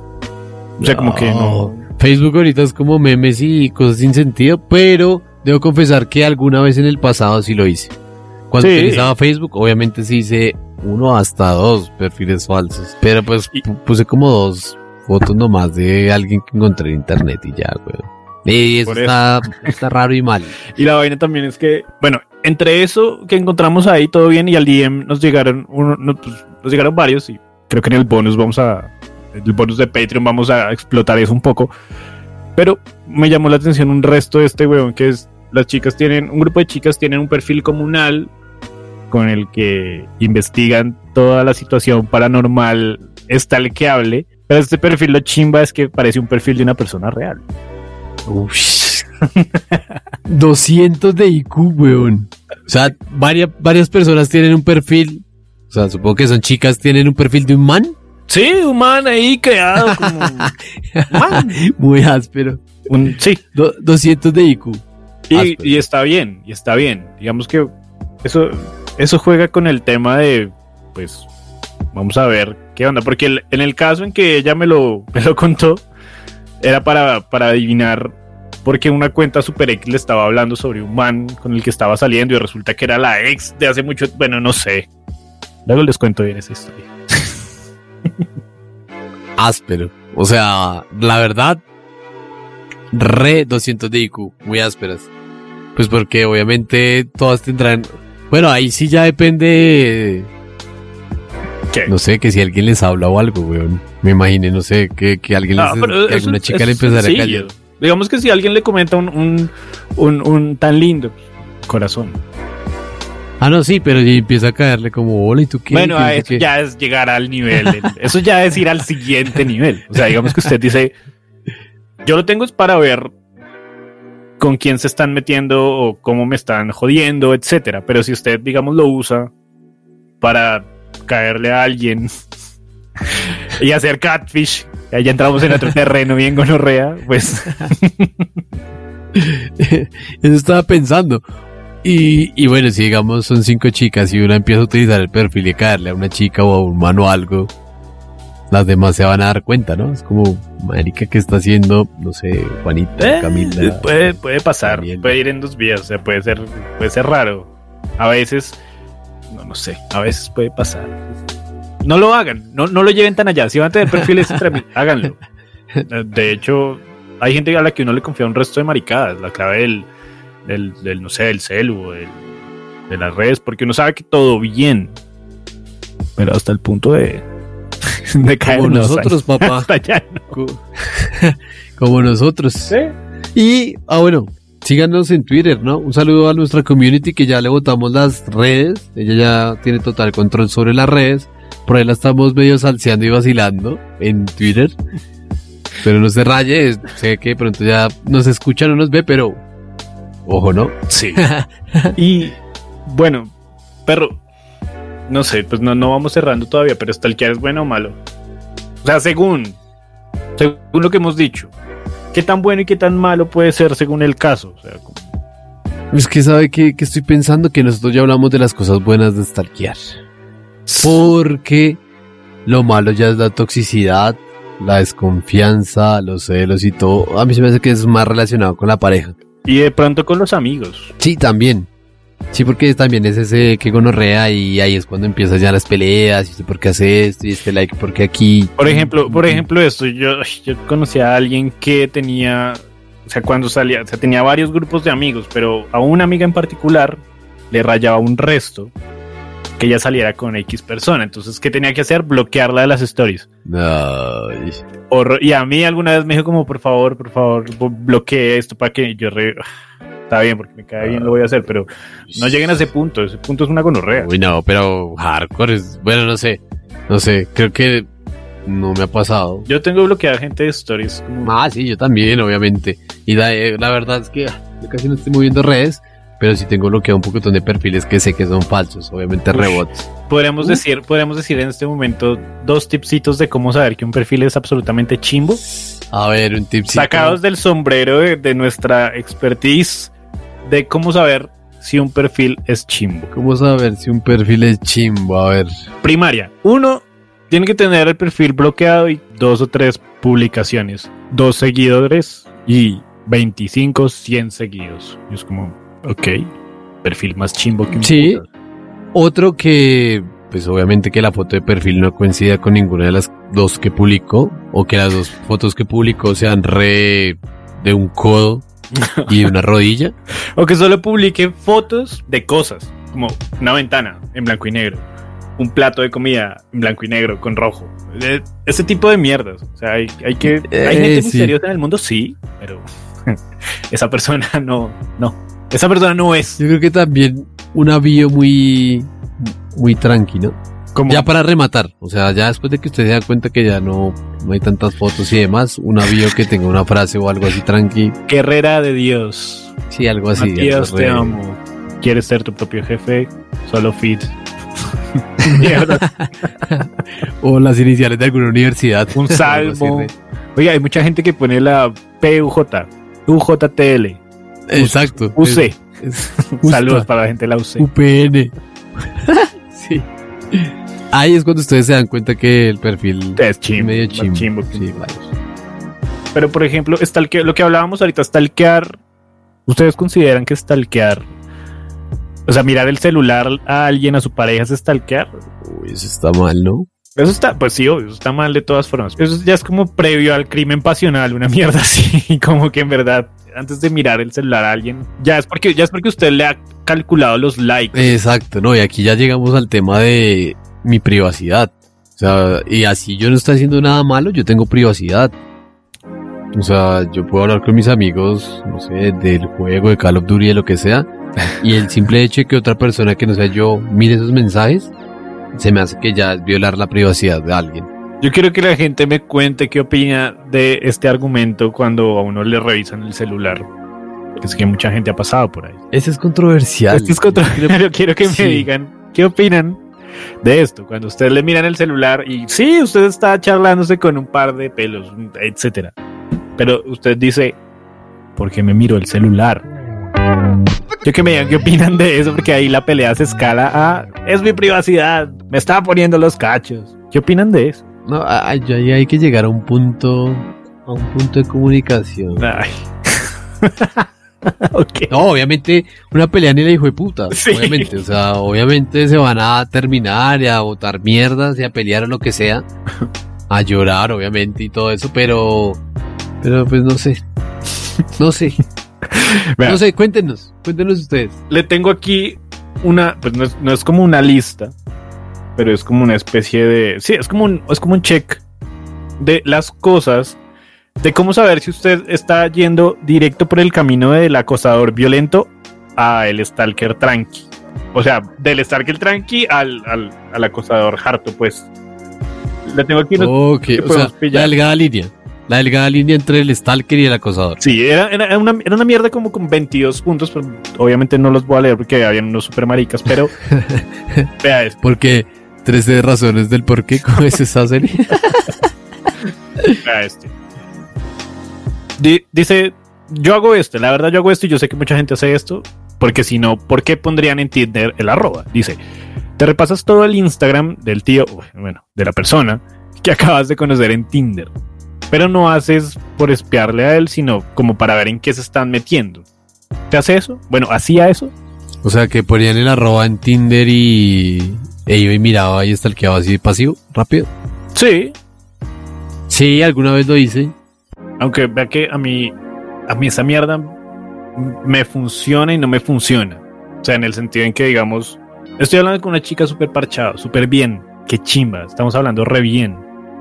O sea, como que no. Facebook ahorita es como memes y cosas sin sentido, pero debo confesar que alguna vez en el pasado sí lo hice. Cuando Sí. utilizaba Facebook, obviamente sí hice uno hasta dos perfiles falsos. Pero pues puse como dos fotos nomás de alguien que encontré en internet y ya, güey. Y eso está, está raro y mal. Y la vaina también es que, bueno, entre eso que encontramos ahí todo bien y al DM nos llegaron uno, no, pues, nos llegaron varios y creo que en el bonus vamos a el bonus de Patreon vamos a explotar eso un poco. Pero me llamó la atención un resto de este weón que es las chicas tienen, un grupo de chicas tienen un perfil comunal con el que investigan toda la situación paranormal estalqueable. Pero este perfil lo chimba es que parece un perfil de una persona real. 200 de IQ, weón. O sea, varias, varias personas tienen un perfil. O sea, supongo que son chicas, tienen un perfil de un man. Sí, un man ahí creado como. man. Muy áspero. Un, sí. Do- 200 de IQ. Y está bien, y está bien. Digamos que eso, eso juega con el tema de, pues, vamos a ver qué onda. Porque en el caso en que ella me lo, me lo contó, era para, para adivinar porque una cuenta Super X le estaba hablando sobre un man con el que estaba saliendo y resulta que era la ex de hace mucho, bueno, no sé. Luego les cuento bien esa historia. áspero. O sea, la verdad, re 200 de IQ, muy ásperas. Pues porque obviamente todas tendrán... Bueno, ahí sí ya depende... ¿Qué? No sé, que si alguien les habla o algo, weón. Me imaginé, no sé, que, que alguien No, les, pero que eso- alguna chica le empezara a callar. Digamos que si alguien le comenta un, un, un, un tan lindo corazón. Ah, no, sí, pero ya empieza a caerle como, hola, ¿y tú qué? Bueno, ¿Qué- a qué- eso qué?". ya es llegar al nivel. eso ya es ir al siguiente nivel. O sea, digamos que usted dice, yo lo tengo es para ver con quién se están metiendo o cómo me están jodiendo, etcétera. Pero si usted, digamos, lo usa para caerle a alguien y hacer catfish, ya entramos en otro terreno bien gonorrea, pues Eso estaba pensando. Y, y bueno, si digamos son cinco chicas y una empieza a utilizar el perfil y caerle a una chica o a un mano algo, las demás se van a dar cuenta, ¿no? Es como, marica, ¿qué está haciendo? No sé, Juanita, Eh, Camila. Puede, puede pasar, Daniel. puede ir en dos vías, o sea, puede ser, puede ser raro. A veces, no, no sé, a veces puede pasar. No lo hagan, no, no lo lleven tan allá. Si van a tener perfiles entre mí, háganlo. Eh, De hecho, hay gente a la que uno le confía un resto de maricadas, la clave del, del, del, no sé, del celu, del- de las redes, porque uno sabe que todo bien, pero hasta el punto de, de Como nosotros, papá. Hasta allá, no. Co- Como nosotros. Y, ah, bueno, síganos en Twitter, ¿no? Un saludo a nuestra community que ya le botamos las redes. Ella ya tiene total control sobre las redes. Por ahí la estamos medio salseando y vacilando en Twitter. Pero no se raye, sé que de pronto ya nos escucha, no nos ve, pero ojo, ¿no? Sí. y bueno, perro, no sé, pues no, no vamos cerrando todavía, pero stalkear es bueno o malo. O sea, según, según lo que hemos dicho, ¿qué tan bueno y qué tan malo puede ser según el caso? O sea, como- Es que sabe que, que estoy pensando que nosotros ya hablamos de las cosas buenas de stalkear. Porque lo malo ya es la toxicidad, la desconfianza, los celos y todo. A mí se me hace que es más relacionado con la pareja. y de pronto con los amigos. Sí, también. Sí, porque también es ese que gonorrea y ahí es cuando empiezan ya las peleas, y por qué hace esto y este like porque aquí. Por ejemplo, por ejemplo esto, yo, yo conocí a alguien que tenía, o sea, cuando salía, o sea, tenía varios grupos de amigos, pero a una amiga en particular le rayaba un resto que ella saliera con X persona. Entonces, ¿qué tenía que hacer? Bloquearla de las stories. Horror- Y a mí alguna vez me dijo como, por favor, por favor, bloquee esto para que yo re... Está bien, porque me cae bien, lo voy a hacer, pero no lleguen a ese punto. Ese punto es una gonorrea. Uy, no, pero hardcore es. Bueno, no sé. No sé, creo que no me ha pasado. Yo tengo bloqueada gente de stories. como- Ah, sí, yo también, obviamente. Y la, eh, la verdad es que ah, yo casi no estoy moviendo redes, pero sí tengo bloqueado un poquitón de perfiles que sé que son falsos, obviamente Ush. rebots. Podríamos decir, podríamos decir en este momento dos tipsitos de cómo saber que un perfil es absolutamente chimbo. A ver, un tip Sacados del sombrero de, de nuestra expertise de cómo saber si un perfil es chimbo. ¿Cómo saber si un perfil es chimbo? A ver. Primaria. Uno, tiene que tener el perfil bloqueado y dos o tres publicaciones. Dos seguidores y 25, 100 seguidos. Y es como, ok, perfil más chimbo que un Sí. Otro que, pues obviamente que la foto de perfil no coincida con ninguna de las dos que publicó, o que las dos fotos que publicó sean re de un codo y una rodilla. O que solo publique fotos de cosas, como una ventana en blanco y negro, un plato de comida en blanco y negro con rojo. Eh, Ese tipo de mierdas. O sea, hay, hay que. Hay Eh, gente sí. misteriosa en el mundo, sí, pero esa persona no, no. Esa persona no es. Yo creo que también una bio muy, muy tranqui, ¿no? Como Ya para rematar, o sea, ya después de que usted se da cuenta que ya no, no hay tantas fotos y demás, una bio que tenga una frase o algo así tranqui, guerrera de Dios. sí, algo así. Algo te re- amo. ¿Quieres ser tu propio jefe? Solo fit. O las iniciales de alguna universidad. Un salmo. Oiga, hay mucha gente que pone la PUJ, UJTL, Exacto. UC. Es-. Saludos para la gente de la UC. UPN. sí. Ahí es cuando ustedes se dan cuenta que el perfil Es chimbo, medio chimbo. Sí. Pero por ejemplo, stalke- lo que hablábamos ahorita, stalkear. ¿Ustedes consideran que stalkear? O sea, mirar el celular a alguien, a su pareja, es stalkear. Uy, eso está mal, ¿no? Eso está, pues sí, obvio, eso está mal de todas formas. Eso ya es como previo al crimen pasional, una mierda así, como que en verdad, antes de mirar el celular a alguien, ya es porque, ya es porque usted le ha calculado los likes. Exacto, no, y aquí ya llegamos al tema de mi privacidad. O sea, y así yo no estoy haciendo nada malo, yo tengo privacidad. O sea, yo puedo hablar con mis amigos, no sé, del juego, de Call of Duty, de lo que sea, y el simple hecho de que otra persona que no sea yo mire esos mensajes, se me hace que ya es violar la privacidad de alguien. Yo quiero que la gente me cuente qué opina de este argumento cuando a uno le revisan el celular. Es que mucha gente ha pasado por ahí. Ese es controversial. Esto es controversial. Quiero que me Sí. digan qué opinan de esto. Cuando ustedes le miran el celular y sí, usted está charlándose con un par de pelos, etcétera. Pero usted dice, ¿por qué me miro el celular? Yo que me digan qué opinan de eso, porque ahí la pelea se escala a es mi privacidad, me estaba poniendo los cachos. ¿Qué opinan de eso? No, ahí hay que llegar a un punto, a un punto de comunicación. Ay. No, obviamente, una pelea ni la hijo de puta. Sí. Obviamente, o sea, obviamente se van a terminar y a botar mierdas y a pelear o lo que sea. A llorar, obviamente, y todo eso, pero. Pero pues no sé. No sé. No sé, cuéntenos. Cuéntenos ustedes. le tengo aquí una, pues no es, no es como una lista, pero es como una especie de, sí, es como un, es como un check de las cosas, de cómo saber si usted está yendo directo por el camino del acosador violento a el stalker tranqui. O sea, del stalker tranqui al, al, al acosador harto, pues. Le tengo aquí unos- Ok, que o sea, podemos pillar. la delgada línea. La delgada línea entre el stalker y el acosador. Sí, era, era, una, era una mierda como con 22 puntos, pero obviamente no los voy a leer porque habían unos super maricas, pero vea esto. Porque 13 razones del por qué, ¿cómo es esa serie? Vea este. Di- dice, yo hago esto, la verdad yo hago esto y yo sé que mucha gente hace esto, porque si no, ¿por qué pondrían en Tinder el arroba? Dice, te repasas todo el Instagram del tío, bueno, de la persona que acabas de conocer en Tinder, pero no haces por espiarle a él, sino como para ver en qué se están metiendo. ¿Te hace eso? Bueno, ¿hacía eso? O sea, que ponían el arroba en Tinder y... E iba y miraba y stalkeaba así pasivo, rápido. Sí, Sí, alguna vez lo hice. Aunque vea que a mí, a mí esa mierda me funciona y no me funciona. O sea, en el sentido en que, digamos, estoy hablando con una chica súper parchada, súper bien. Qué chimba, estamos hablando re bien.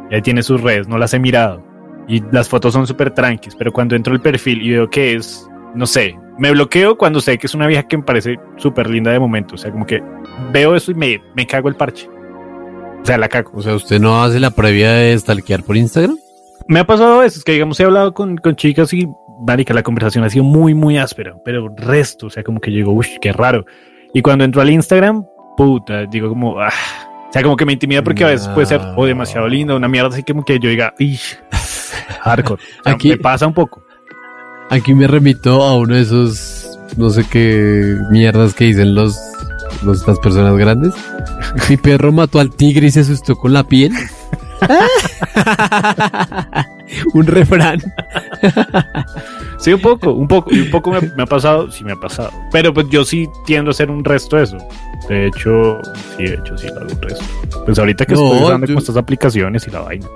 Y ahí tiene sus redes, no las he mirado. Y las fotos son súper tranquis, pero cuando entro al perfil y veo que es, no sé, me bloqueo cuando sé que es una vieja que me parece súper linda de momento. O sea, como que veo eso y me, me cago el parche. O sea, la cago. O sea, ¿usted no hace la previa de stalkear por Instagram? Me ha pasado a veces que, digamos, he hablado con, con chicas y, marica, la conversación ha sido muy, muy áspera, pero resto, o sea, como que llegó, uff, qué raro. Y cuando entro al Instagram, puta, digo como, ah, o sea, como que me intimida porque a veces puede ser o demasiado lindo, una mierda así como que yo diga, ish, hardcore. O sea, Aquí- me pasa un poco. Aquí me remito a uno de esos, no sé qué mierdas que dicen los, los- las personas grandes. Mi perro mató al tigre y se asustó con la piel. Un refrán. Sí, un poco, un poco, un poco me, me ha pasado, sí me ha pasado. Pero pues yo sí tiendo a hacer un resto de eso. De hecho, sí, de hecho sí lo hago un resto. Pues ahorita que No, estoy usando yo- como estas aplicaciones y la vaina.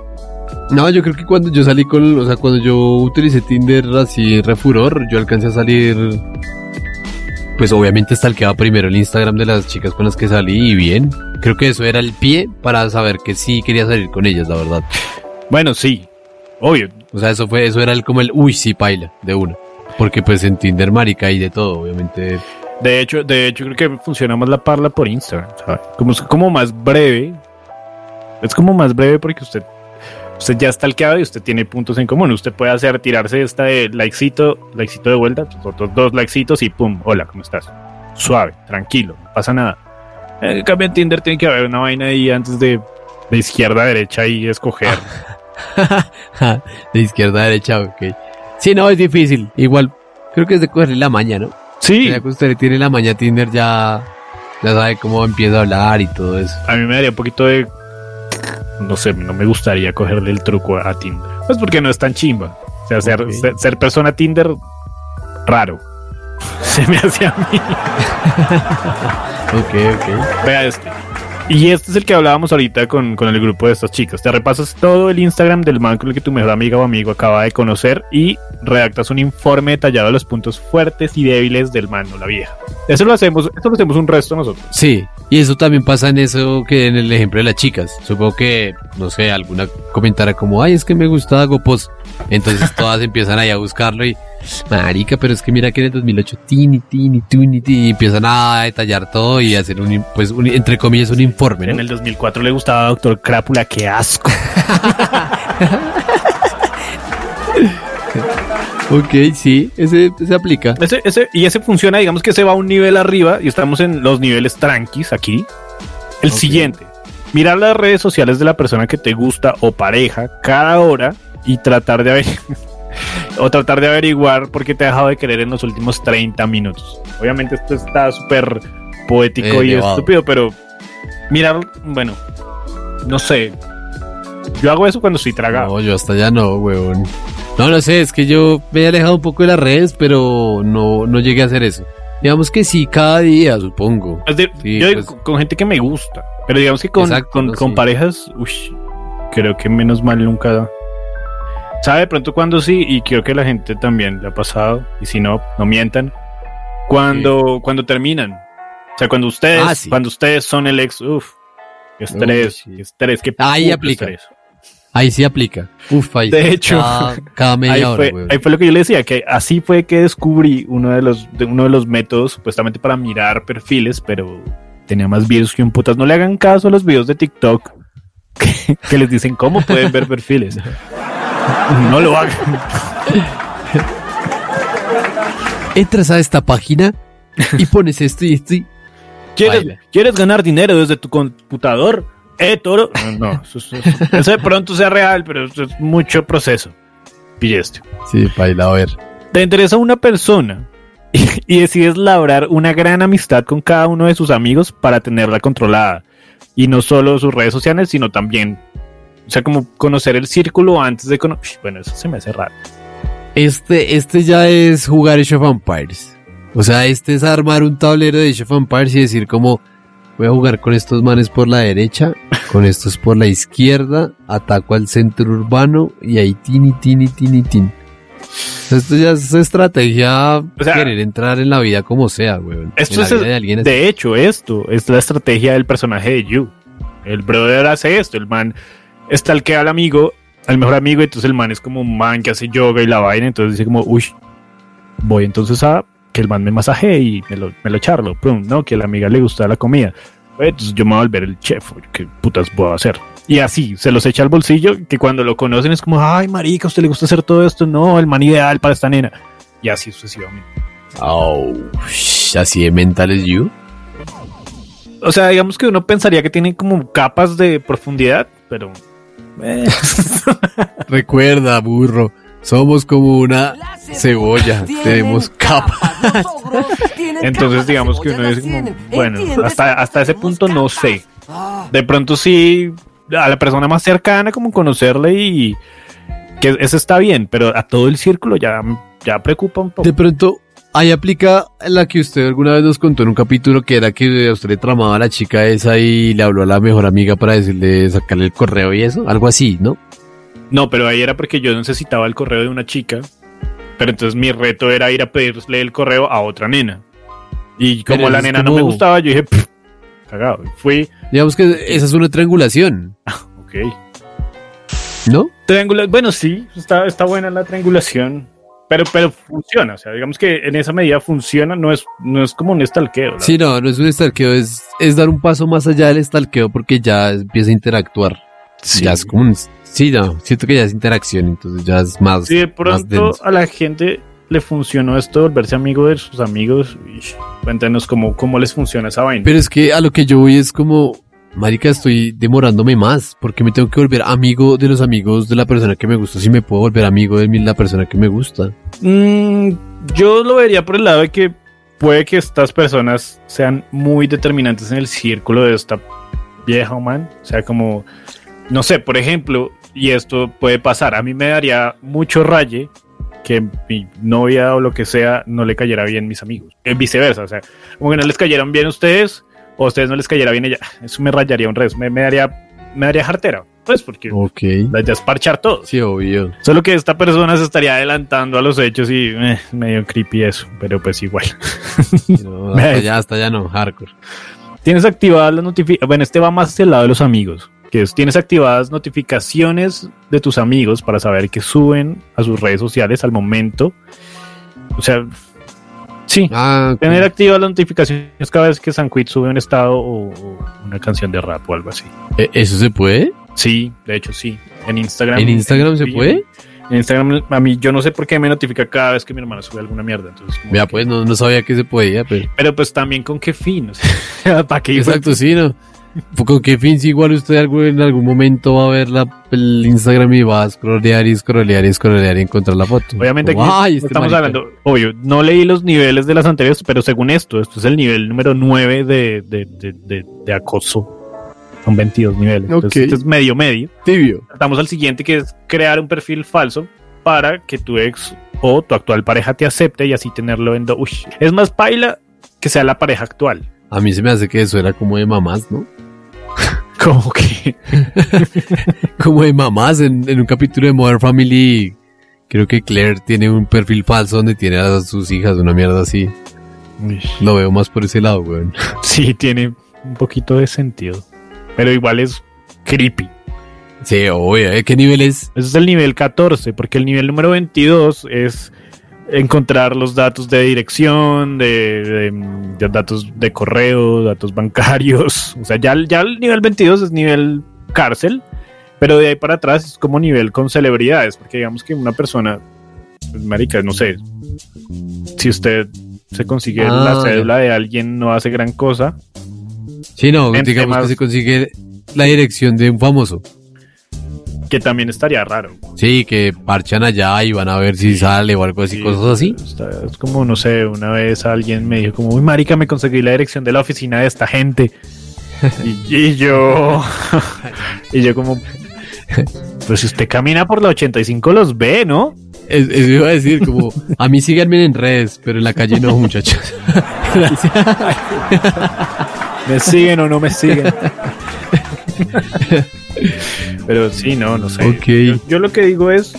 No, yo creo que cuando yo salí con, o sea, cuando yo utilicé Tinder así refuror, yo alcancé a salir, pues obviamente stalkeaba primero el Instagram de las chicas con las que salí y bien. Creo que eso era el pie para saber que sí quería salir con ellas, la verdad. Bueno, sí, obvio. O sea, eso fue, eso era el, como el, uy, sí, paila, de uno. Porque pues en Tinder, marica, hay de todo, obviamente. De hecho, de hecho creo que funciona más la parla por Instagram, ¿sabe? Como es como más breve. Es como más breve porque usted usted ya está alqueado y usted tiene puntos en común. Usted puede hacer tirarse esta de likecito, likecito de vuelta, pues, otros dos likecitos y pum, hola, ¿cómo estás? Suave, tranquilo, no pasa nada. En cambio en Tinder tiene que haber una vaina ahí antes de, de izquierda a derecha y escoger. de izquierda a derecha, ok. Sí, no, es difícil. Igual, creo que es de cogerle la maña, ¿no? Sí. Ya que usted le tiene la maña a Tinder, ya, ya sabe cómo empieza a hablar y todo eso. A mí me daría un poquito de no sé, no me gustaría cogerle el truco a Tinder. Pues porque no es tan chimba. O sea, ser, ser, ser persona Tinder, raro. Se me hace a mí. Ok, ok. Vea este. Y este es el que hablábamos ahorita con, con el grupo de estas chicas. Te repasas todo el Instagram del man con el que tu mejor amiga o amigo acaba de conocer y redactas un informe detallado de los puntos fuertes y débiles del man o la vieja. Eso lo hacemos, eso lo hacemos un resto nosotros. Sí, y eso también pasa en eso que en el ejemplo de las chicas. Supongo que, no sé, alguna comentara como, ay, es que me gusta Gopos. Entonces todas empiezan ahí a buscarlo y, marica, pero es que mira que en el 2008, tini, tini, tini, empiezan a detallar todo y hacer un, pues, un- entre comillas, un informe, ¿no? En el 2004 le gustaba a Doctor Crápula, qué asco. Ok, sí, ese se aplica. Ese, ese, y ese funciona, digamos que se va un nivel arriba y estamos en los niveles tranquis aquí. El siguiente, mirar las redes sociales de la persona que te gusta o pareja cada hora y tratar de o tratar de averiguar por qué te ha dejado de querer en los últimos 30 minutos. Obviamente esto está súper poético Eh, y elevado. estúpido, pero mirar, bueno, no sé. Yo hago eso cuando estoy tragado. No, yo hasta ya no, weón. No, no sé, es que yo me he alejado un poco de las redes, pero no, no llegué a hacer eso. Digamos que sí, cada día, supongo. Es de- Sí, yo pues- con gente que me gusta. Pero digamos que con, Exacto, con, con sí. parejas, ush, creo que menos mal nunca. ¿Sabe de pronto cuando sí? Y creo que la gente también le ha pasado. Y si no, no mientan. Cuando, cuando terminan. O sea, cuando ustedes, Ah, sí. cuando ustedes son el ex, uff. Estrés, Uy, sí. estrés, qué Ahí aplica. estrés. Ahí sí aplica. Uf, ahí De sí, hecho, cada, cada media ahí, hora, fue, ahí fue lo que yo le decía, que así fue que descubrí uno de los, de uno de los métodos supuestamente para mirar perfiles, pero tenía más virus que un putas. No le hagan caso a los videos de TikTok que, que les dicen cómo pueden ver perfiles. No lo hagan. Entras a esta página y pones esto y esto y... ¿Quieres, Baila. ¿Quieres ganar dinero desde tu computador? Eh, toro. No, no, eso, eso- eso de pronto sea real, pero eso es mucho proceso. Pille esto. Sí, baila, a ver. te interesa una persona y, decides labrar una gran amistad con cada uno de sus amigos para tenerla controlada. Y no solo sus redes sociales, sino también, o sea, como conocer el círculo antes de conocer... Bueno, eso se me hace raro. Este, este ya es jugar Age of Empires. O sea, este es armar un tablero de Age of Empires y decir como voy a jugar con estos manes por la derecha, con estos por la izquierda, ataco al centro urbano y ahí tini, tini, tini, tin. Esto ya es estrategia O sea, querer entrar en la vida como sea, weón. Esto es, de alguien así. de hecho, esto es la estrategia del personaje de Yu. El brother hace esto, el man estalquea al amigo, al mejor amigo, entonces el man es como un man que hace yoga y la vaina, entonces dice como, uy, voy entonces a que el man me masajee y me lo, me lo charlo, pum, no, que a la amiga le gusta la comida. Pues, Entonces yo me voy a volver el chef, ¿qué putas puedo hacer? Y así, se los echa al bolsillo, que cuando lo conocen es como, ay, marica, ¿a usted le gusta hacer todo esto? No, el man ideal para esta nena. Y así sucesivamente. Oh, así de mental es you. O sea, digamos que uno pensaría que tienen como capas de profundidad, pero. eh, Recuerda, burro, somos como una cebolla, tenemos capas. Entonces, digamos que uno dice como, bueno, hasta, hasta ese punto no sé. De pronto sí, a la persona más cercana, como conocerle y que eso está bien, pero a todo el círculo ya, ya preocupa un poco. De pronto, ahí aplica la que usted alguna vez nos contó en un capítulo que era que usted le tramaba a la chica esa y le habló a la mejor amiga para decirle sacarle el correo y eso, algo así, ¿no? No, pero ahí era porque yo necesitaba el correo de una chica, pero entonces mi reto era ir a pedirle el correo a otra nena. Y como Pero la nena no me gustaba, yo dije, "Pff, cagado. Fui, Digamos que esa es una triangulación, ok. ¿no? Triangula bueno, sí, está, está buena la triangulación. Pero, pero funciona, o sea, digamos que en esa medida funciona, no es, no es como un estalqueo. Sí, no, no es un stalkeo, es, es dar un paso más allá del stalkeo porque ya empieza a interactuar. Sí. Ya es como un... Sí, no, siento que ya es interacción, entonces ya es más... Si de pronto a la gente le funcionó esto, de volverse amigo de sus amigos, ish, cuéntanos cómo, cómo les funciona esa vaina. Pero es que a lo que yo voy es como, marica, estoy demorándome más, porque me tengo que volver amigo de los amigos de la persona que me gusta, si me puedo volver amigo de la persona que me gusta. Mm, yo lo vería por el lado de que puede que estas personas sean muy determinantes en el círculo de esta vieja man. O sea, como, no sé, por ejemplo, y esto puede pasar, a mí me daría mucho raye que mi novia o lo que sea no le cayera bien mis amigos. En viceversa, o sea, como que no les cayeran bien ustedes o a ustedes no les cayera bien ella. Eso me rayaría un res, me, me daría, me daría jartera. Pues porque Ok. la idea es parchar todo. Sí, obvio. Solo que esta persona se estaría adelantando a los hechos y eh, medio creepy eso, pero pues igual. No, hasta allá, hasta allá no, hardcore. Tienes activadas las notificaciones. Bueno, este va más hacia el lado de los amigos. Que es, tienes activadas notificaciones de tus amigos para saber que suben a sus redes sociales al momento. O sea, sí. Ah. Tener activadas las notificaciones cada vez que Sanquit sube un estado o, o una canción de rap o algo así. ¿E- ¿Eso se puede? Sí, de hecho sí. En Instagram. ¿En Instagram se puede? En Instagram, a mí, yo no sé por qué me notifica cada vez que mi hermana sube alguna mierda. Entonces, como Vea, que- pues no, no sabía que se podía, pero... Pero pues también con qué fin. O sea, ¿para qué? Exacto, sí, ¿no? ¿Con qué fin? Si igual usted en algún momento va a ver la, el Instagram y va a scrollear y scrollear y scrollear y encontrar la foto. Obviamente aquí Como, no "Ay, este estamos marica". hablando, obvio, no leí los niveles de las anteriores, pero según esto, esto es el nivel número 9 de, de, de, de- de acoso. Son 22 niveles. Entonces, Ok. este es medio medio. Tibio. Estamos al siguiente que es crear un perfil falso para que tu ex o tu actual pareja te acepte y así tenerlo en... do- Uy, es más paila que sea la pareja actual. A mí se me hace que eso era como de mamás, ¿no? Como que... Como de mamás en, en un capítulo de Modern Family. Creo que Claire tiene un perfil falso donde tiene a sus hijas, una mierda así. Lo veo más por ese lado, weón. sí, tiene un poquito de sentido. Pero igual es creepy. Sí, obvio. ¿eh? ¿Qué nivel es? Ese es el nivel 14, porque el nivel número 22 es encontrar los datos de dirección, de, de- de datos de correo, datos bancarios. O sea, ya, ya el nivel 22 es nivel cárcel, pero de ahí para atrás es como nivel con celebridades, porque digamos que una persona, pues, marica, no sé, si usted se consigue Ah, la ya. cédula de alguien, no hace gran cosa. Sí, no, digamos temas- que se consigue la dirección de un famoso. Que también estaría raro. Sí, que parchan allá y van a ver si sale o algo así, Sí, cosas así. está- es como, no sé, una vez alguien me dijo como, uy, marica, me conseguí la dirección de la oficina de esta gente. y, y yo, y yo como, pues si usted camina por la 85 los ve, ¿no? Es- Eso iba a decir, como, a mí síganme en redes, pero en la calle no, muchachos. ¿Me siguen o no me siguen? Pero sí, no, no sé. Ok. Yo, yo lo que digo es,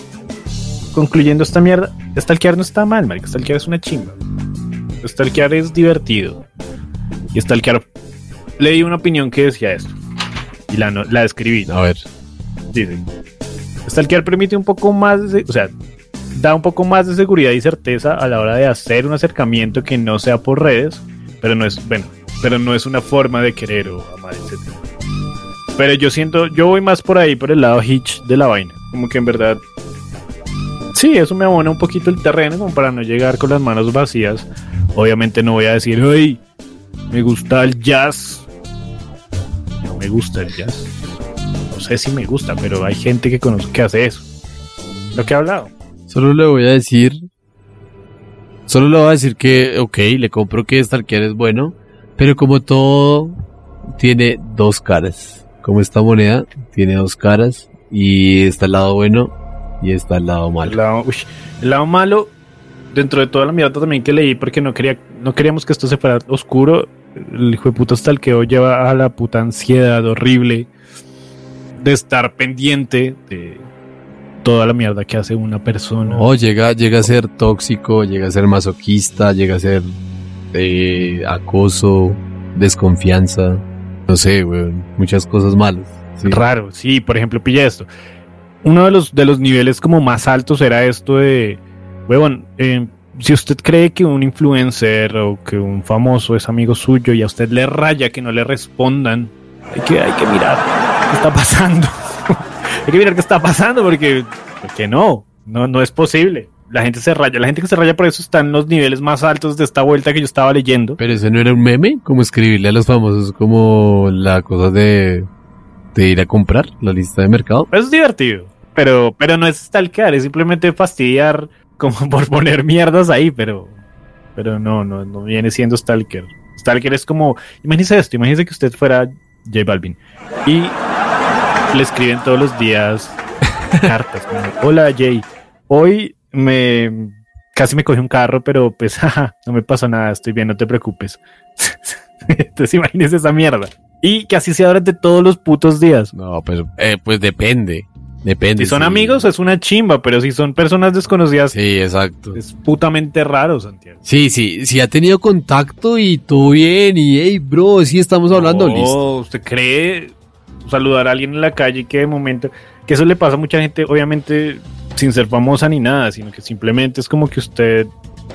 concluyendo esta mierda, stalkear no está mal, marica, stalkear es una chimba. Stalkear es divertido. Y stalkear, leí una opinión que decía esto. Y la, no- la escribí. A ver. Dice, stalkear permite un poco más, de- o sea, da un poco más de seguridad y certeza a la hora de hacer un acercamiento que no sea por redes, pero no es, bueno, pero no es una forma de querer o amar, etc. Pero yo siento, yo voy más por ahí, por el lado hitch de la vaina. Como que en verdad, sí, eso me abona un poquito el terreno, como para no llegar con las manos vacías. Obviamente no voy a decir, hey, me gusta el jazz. No me gusta el jazz. No sé si me gusta, pero hay gente que conozco que hace eso. Lo que he hablado. Solo le voy a decir. Solo le voy a decir que, ok, le compro que stalkear es bueno, pero como todo tiene dos caras. Como esta moneda tiene dos caras y está el lado bueno y está el lado El malo. lado, uy, el lado malo, dentro de toda la mierda también que leí, porque no quería, no queríamos que esto se fuera oscuro. El hijo de puta stalkeo lleva a la puta ansiedad horrible de estar pendiente de toda la mierda que hace una persona. O llega, llega a ser tóxico, llega a ser masoquista, llega a ser eh, acoso, desconfianza, no sé, weón, muchas cosas malas. Raro, sí, por ejemplo, pilla esto. Uno de los, de los niveles como más altos era esto de Huevón, eh, si usted cree que un influencer o que un famoso es amigo suyo y a usted le raya que no le respondan, hay que, hay que mirar qué está pasando. hay que mirar qué está pasando porque, porque no, no, no es posible. La gente se raya, la gente que se raya por eso está en los niveles más altos de esta vuelta que yo estaba leyendo. Pero ese no era un meme, como escribirle a los famosos como la cosa de, de ir a comprar la lista de mercado. Es divertido, pero, pero no es stalkear, es simplemente fastidiar como por poner mierdas ahí, pero, pero no, no, no viene siendo stalker. Stalker es como, imagínese esto, imagínese que usted fuera J Balvin y le escriben todos los días cartas como, hola Jay, hoy me casi me cogí un carro, pero pues jaja, no me pasó nada, estoy bien, no te preocupes. Entonces imagínese esa mierda. Y que así sea durante todos los putos días. No, pues, eh, pues depende. Depende. Si son sí. amigos es una chimba, pero si son personas desconocidas Sí, exacto. es putamente raro, Santiago. Sí, sí, si ha tenido contacto y todo bien, y hey, bro, sí estamos hablando, No, listo. ¿Usted cree saludar a alguien en la calle que de momento, que eso le pasa a mucha gente, obviamente sin ser famosa ni nada, sino que simplemente es como que usted,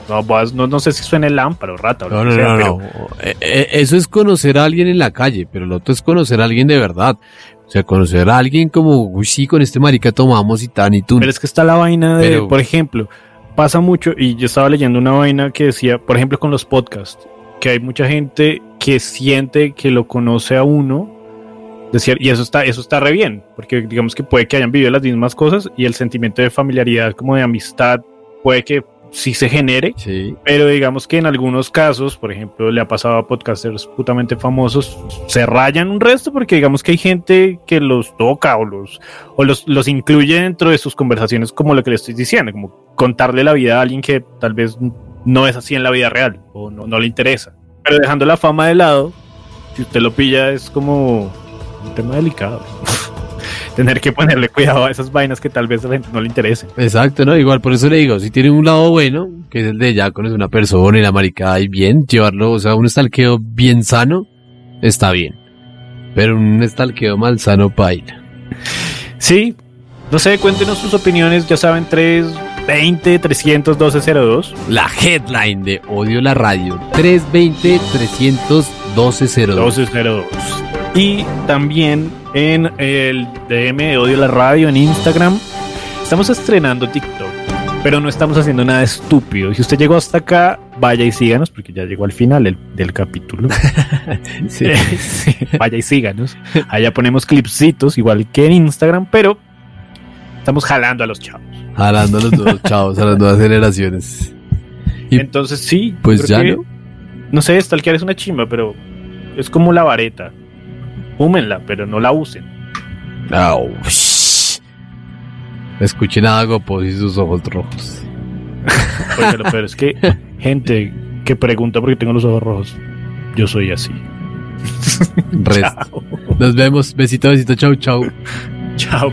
no, no, no sé si suena el lámpara o rata o lo No, que no, sea, no, pero no. Eh, eh, Eso es conocer a alguien en la calle, pero lo otro es conocer a alguien de verdad. O sea, conocer a alguien como, uy, sí, con este marica tomamos y tan y tú. Pero es que está la vaina de, Pero- por ejemplo, pasa mucho, y yo estaba leyendo una vaina que decía, por ejemplo, con los podcasts, que hay mucha gente que siente que lo conoce a uno, decir, y eso está, eso está re bien, porque digamos que puede que hayan vivido las mismas cosas y el sentimiento de familiaridad, como de amistad, puede que sí se genere, Sí. pero digamos que en algunos casos, por ejemplo, le ha pasado a podcasters putamente famosos, se rayan un resto porque digamos que hay gente que los toca o los, o los, los incluye dentro de sus conversaciones como lo que le estoy diciendo, como contarle la vida a alguien que tal vez no es así en la vida real o no, no le interesa. Pero dejando la fama de lado, si usted lo pilla es como un tema delicado. Tener que ponerle cuidado a esas vainas que tal vez a la gente no le interese. Exacto, ¿no? Igual por eso le digo, si tiene un lado bueno, que es el de ya conocer una persona y la maricada y bien, llevarlo, o sea, un estalqueo bien sano, está bien. Pero un estalqueo mal sano paila. Sí, no sé, cuéntenos sus opiniones, ya saben, 320 312 02. La headline de Odio la Radio, 320 312 02. 1202. Y también en el DM de Odio la Radio en Instagram. Estamos estrenando TikTok, pero no estamos haciendo nada estúpido. Si usted llegó hasta acá, vaya y síganos, porque ya llegó al final del, del capítulo. Sí. Sí, vaya y síganos. Allá ponemos clipsitos, igual que en Instagram, pero estamos jalando a los chavos. Jalando a los dos chavos, a las nuevas generaciones. Y Entonces sí, pues ya que- no. No sé, stalkear es una chimba, pero es como la vareta. Fúmenla, pero no la usen. Au, shh. Escuchen a Agopos y sus ojos rojos. Oiga, lo peor es que gente que pregunta por qué tengo los ojos rojos, yo soy así. Nos vemos. Besito, besito. Chau, chau. Chao.